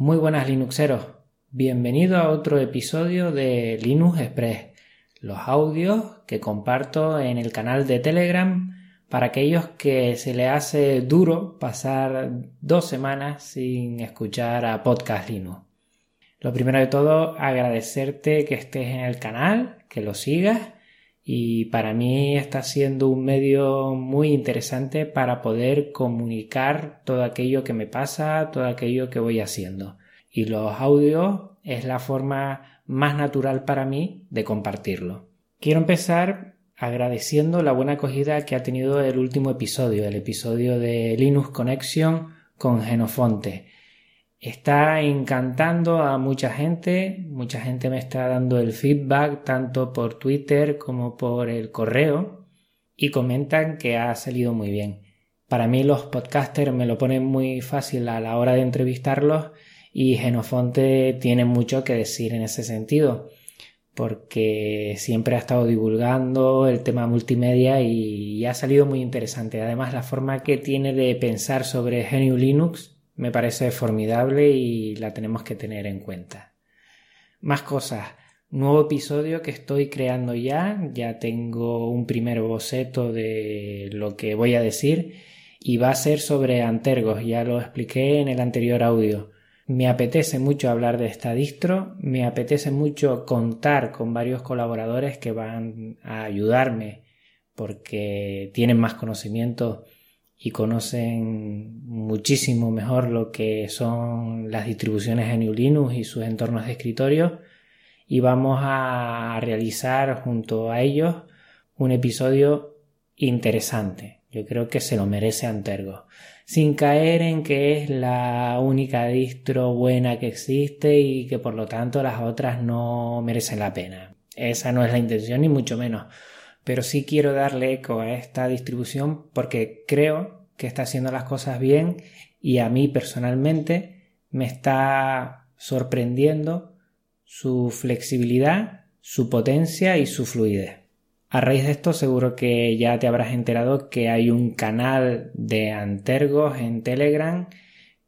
Muy buenas Linuxeros, bienvenido a otro episodio de Linux Express, los audios que comparto en el canal de Telegram para aquellos que se les hace duro pasar dos semanas sin escuchar a Podcast Linux. Lo primero de todo, agradecerte que estés en el canal, que lo sigas y para mí está siendo un medio muy interesante para poder comunicar todo aquello que me pasa, todo aquello que voy haciendo. Y los audios es la forma más natural para mí de compartirlo. Quiero empezar agradeciendo la buena acogida que ha tenido el último episodio, el episodio de Linux Connection con Genofonte está encantando a mucha gente, mucha gente me está dando el feedback tanto por Twitter como por el correo y comentan que ha salido muy bien. Para mí los podcasters me lo ponen muy fácil a la hora de entrevistarlos y Genofonte tiene mucho que decir en ese sentido porque siempre ha estado divulgando el tema multimedia y, ha salido muy interesante. Además, la forma que tiene de pensar sobre GNU Linux me parece formidable y la tenemos que tener en cuenta. Más cosas. Nuevo episodio que estoy creando ya. Ya tengo un primer boceto de lo que voy a decir y va a ser sobre Antergos. Ya lo expliqué en el anterior audio. Me apetece mucho hablar de esta distro, me apetece mucho contar con varios colaboradores que van a ayudarme porque tienen más conocimiento y conocen muchísimo mejor lo que son las distribuciones GNU Linux y sus entornos de escritorio y vamos a realizar junto a ellos un episodio interesante. Yo creo que se lo merece Antergo. Sin caer en que es la única distro buena que existe y que por lo tanto las otras no merecen la pena. Esa no es la intención ni mucho menos pero sí quiero darle eco a esta distribución porque creo que está haciendo las cosas bien y a mí personalmente me está sorprendiendo su flexibilidad, su potencia y su fluidez. A raíz de esto seguro que ya te habrás enterado que hay un canal de Antergos en Telegram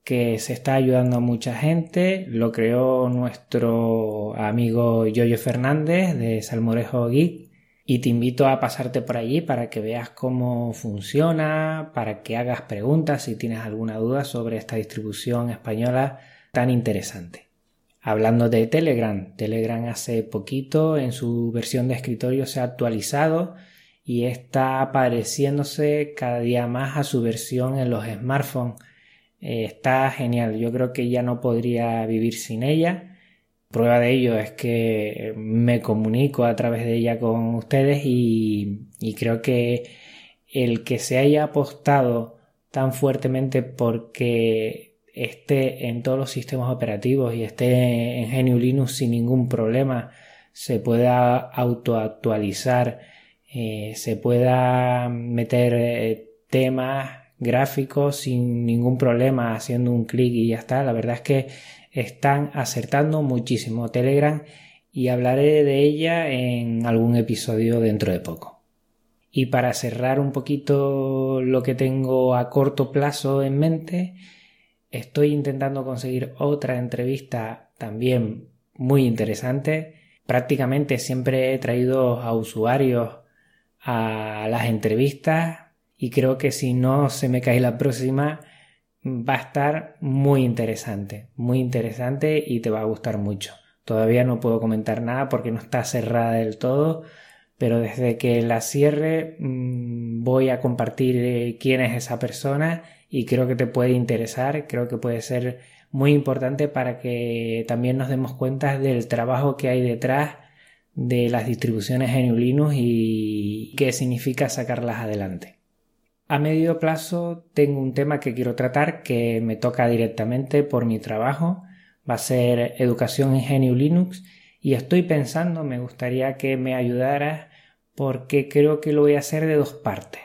que se está ayudando a mucha gente. Lo creó nuestro amigo Yoyo Fernández de Salmorejo Geek y te invito a pasarte por allí para que veas cómo funciona, para que hagas preguntas si tienes alguna duda sobre esta distribución española tan interesante. Hablando de Telegram, Telegram hace poquito en su versión de escritorio se ha actualizado y está pareciéndose cada día más a su versión en los smartphones. Eh, está genial, yo creo que ya no podría vivir sin ella Prueba de ello es que me comunico a través de ella con ustedes y, creo que el que se haya apostado tan fuertemente porque esté en todos los sistemas operativos y esté en GNU Linux sin ningún problema, se pueda autoactualizar, eh, se pueda meter eh, temas gráficos sin ningún problema haciendo un clic y ya está. La verdad es que están acertando muchísimo Telegram y hablaré de ella en algún episodio dentro de poco. Y para cerrar un poquito lo que tengo a corto plazo en mente, estoy intentando conseguir otra entrevista también muy interesante. Prácticamente siempre he traído a usuarios a las entrevistas y creo que si no se me cae la próxima va a estar muy interesante, muy interesante y te va a gustar mucho. Todavía no puedo comentar nada porque no está cerrada del todo, pero desde que la cierre mm, voy a compartir eh, quién es esa persona y creo que te puede interesar, creo que puede ser muy importante para que también nos demos cuenta del trabajo que hay detrás de las distribuciones en Linux y qué significa sacarlas adelante. A medio plazo tengo un tema que quiero tratar que me toca directamente por mi trabajo. Va a ser educación en GNU Linux y estoy pensando, me gustaría que me ayudaras porque creo que lo voy a hacer de dos partes.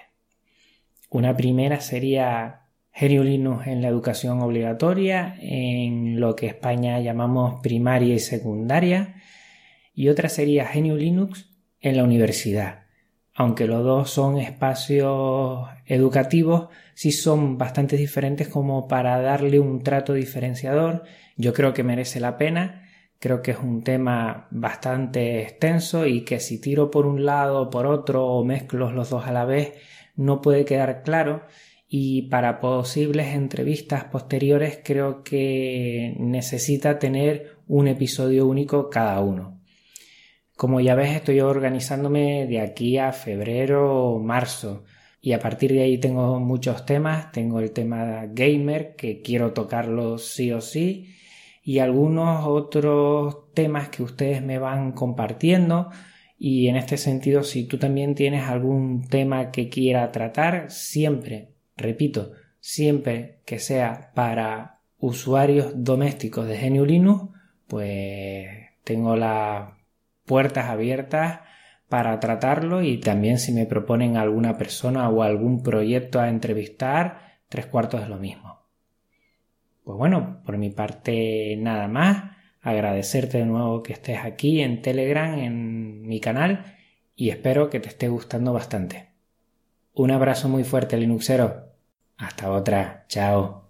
Una primera sería GNU Linux en la educación obligatoria, en lo que España llamamos primaria y secundaria, y otra sería GNU Linux en la universidad aunque los dos son espacios educativos, sí son bastante diferentes como para darle un trato diferenciador. Yo creo que merece la pena. Creo que es un tema bastante extenso y que si tiro por un lado o por otro o mezclo los dos a la vez no puede quedar claro y para posibles entrevistas posteriores creo que necesita tener un episodio único cada uno. Como ya ves, estoy organizándome de aquí a febrero o marzo. Y a partir de ahí tengo muchos temas. Tengo el tema gamer, que quiero tocarlo sí o sí. Y algunos otros temas que ustedes me van compartiendo. Y en este sentido, si tú también tienes algún tema que quiera tratar, siempre, repito, siempre que sea para usuarios domésticos de GNU Linux, pues tengo la puertas abiertas para tratarlo y también si me proponen alguna persona o algún proyecto a entrevistar, tres cuartos de lo mismo. Pues bueno, por mi parte nada más, agradecerte de nuevo que estés aquí en Telegram, en mi canal, y espero que te esté gustando bastante. Un abrazo muy fuerte, Linuxero. Hasta otra. Chao.